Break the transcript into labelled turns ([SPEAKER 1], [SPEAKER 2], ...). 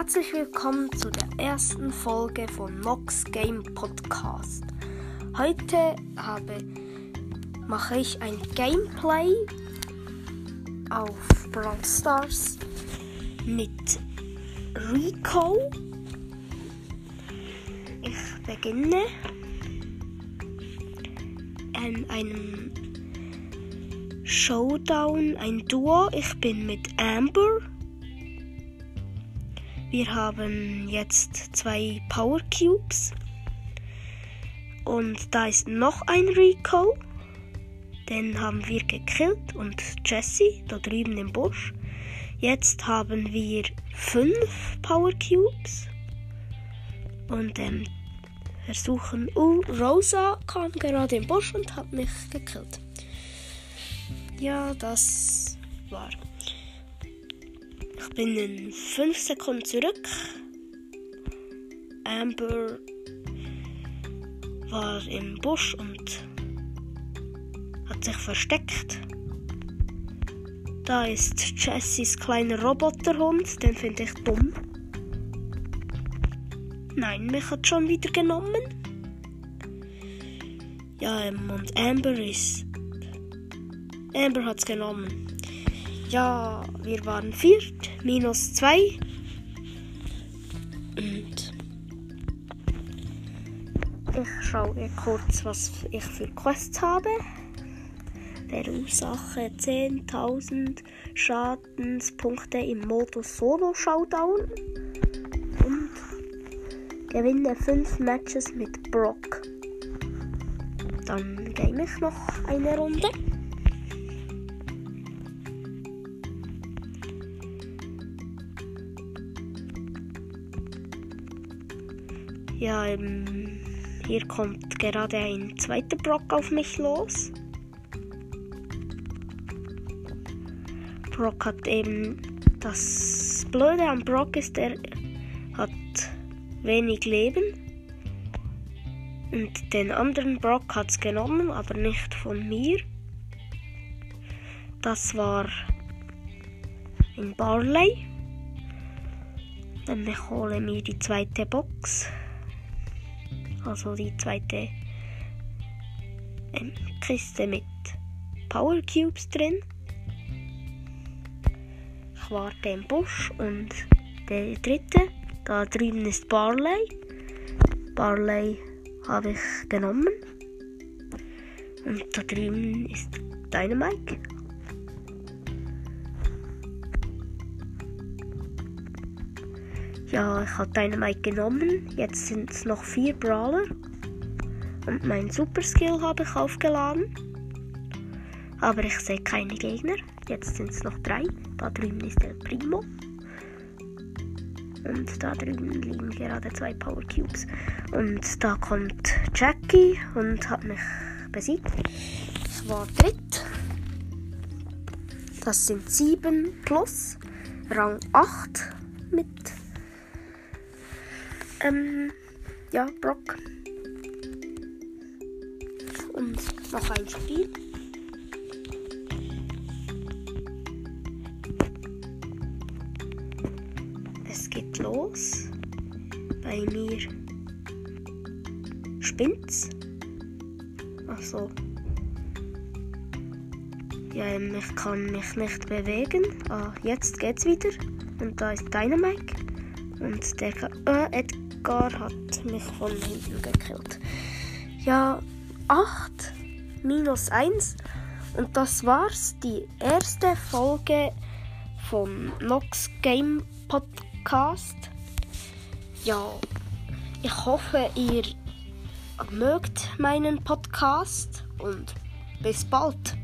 [SPEAKER 1] Herzlich willkommen zu der ersten Folge von Nox Game Podcast. Heute habe, mache ich ein Gameplay auf Brawl Stars mit Rico. Ich beginne an einem Showdown, ein Duo. Ich bin mit Amber. Wir haben jetzt zwei Power Cubes. Und da ist noch ein Rico. Den haben wir gekillt. Und Jesse, da drüben im Busch. Jetzt haben wir fünf Power Cubes. Und ähm, versuchen. Oh, Rosa kam gerade im Busch und hat mich gekillt. Ja, das war. Ich bin in 5 Sekunden zurück. Amber war im Busch und hat sich versteckt. Da ist Jessys kleiner Roboterhund, den finde ich dumm. Nein, mich hat schon wieder genommen. Ja, ähm, und Amber ist Amber hat's genommen. Ja, wir waren viert, minus zwei. Und ich schaue kurz, was ich für Quests habe. Verursache 10.000 Schadenspunkte im Modus Solo Showdown. Und gewinne 5 Matches mit Brock. Dann game ich noch eine Runde. Ja, ähm, hier kommt gerade ein zweiter Brock auf mich los. Brock hat eben das Blöde am Brock ist, er hat wenig Leben. Und den anderen Brock hat es genommen, aber nicht von mir. Das war ein Barley. Dann ich hole mir die zweite Box also die zweite ähm, Kiste mit Power Cubes drin. Ich warte im Busch und der dritte, da drüben ist Barley. Barley habe ich genommen. Und da drüben ist Dynamite. Ja, ich habe Dynamite genommen. Jetzt sind es noch vier Brawler. Und mein Super Skill habe ich aufgeladen. Aber ich sehe keine Gegner. Jetzt sind es noch drei. Da drüben ist der Primo. Und da drüben liegen gerade zwei Power Cubes. Und da kommt Jackie und hat mich besiegt. Ich war dritt. Das sind sieben plus. Rang 8 mit ähm, ja, Brock. Und noch ein Spiel. Es geht los. Bei mir spinnt's. Ach so. Ja, ich kann mich nicht bewegen. Ah, jetzt geht's wieder. Und da ist Dynamite. Und der äh, Edgar hat mich von hinten gekillt. Ja, 8 minus 1. Und das war's. Die erste Folge vom Nox Game Podcast. Ja, ich hoffe, ihr mögt meinen Podcast und bis bald.